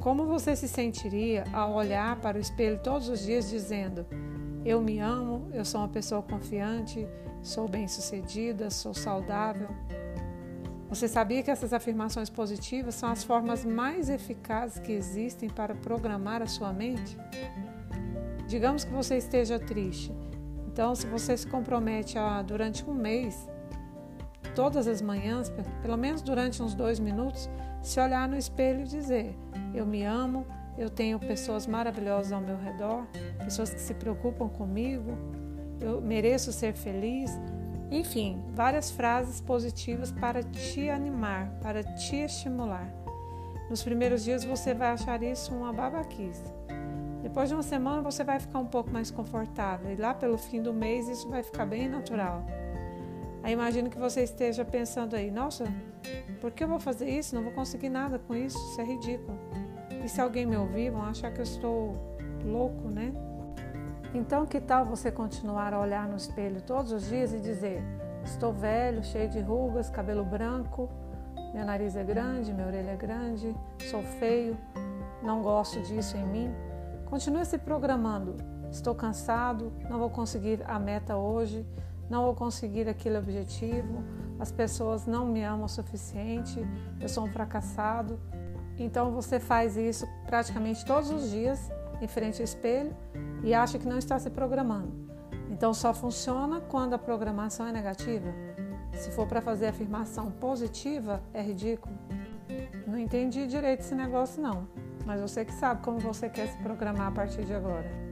Como você se sentiria ao olhar para o espelho todos os dias dizendo: Eu me amo, eu sou uma pessoa confiante, sou bem-sucedida, sou saudável? Você sabia que essas afirmações positivas são as formas mais eficazes que existem para programar a sua mente? Digamos que você esteja triste. Então, se você se compromete a, durante um mês, todas as manhãs, pelo menos durante uns dois minutos, se olhar no espelho e dizer: Eu me amo, eu tenho pessoas maravilhosas ao meu redor, pessoas que se preocupam comigo, eu mereço ser feliz. Enfim, várias frases positivas para te animar, para te estimular. Nos primeiros dias você vai achar isso uma babaquice. Depois de uma semana você vai ficar um pouco mais confortável e lá pelo fim do mês isso vai ficar bem natural. Aí imagino que você esteja pensando aí, nossa, por que eu vou fazer isso? Não vou conseguir nada com isso, isso é ridículo. E se alguém me ouvir, vão achar que eu estou louco, né? Então, que tal você continuar a olhar no espelho todos os dias e dizer: Estou velho, cheio de rugas, cabelo branco, meu nariz é grande, minha orelha é grande, sou feio, não gosto disso em mim. Continue se programando. Estou cansado, não vou conseguir a meta hoje, não vou conseguir aquele objetivo, as pessoas não me amam o suficiente, eu sou um fracassado. Então você faz isso praticamente todos os dias em frente ao espelho e acha que não está se programando. Então só funciona quando a programação é negativa. Se for para fazer afirmação positiva, é ridículo. Não entendi direito esse negócio não mas você que sabe como você quer se programar a partir de agora.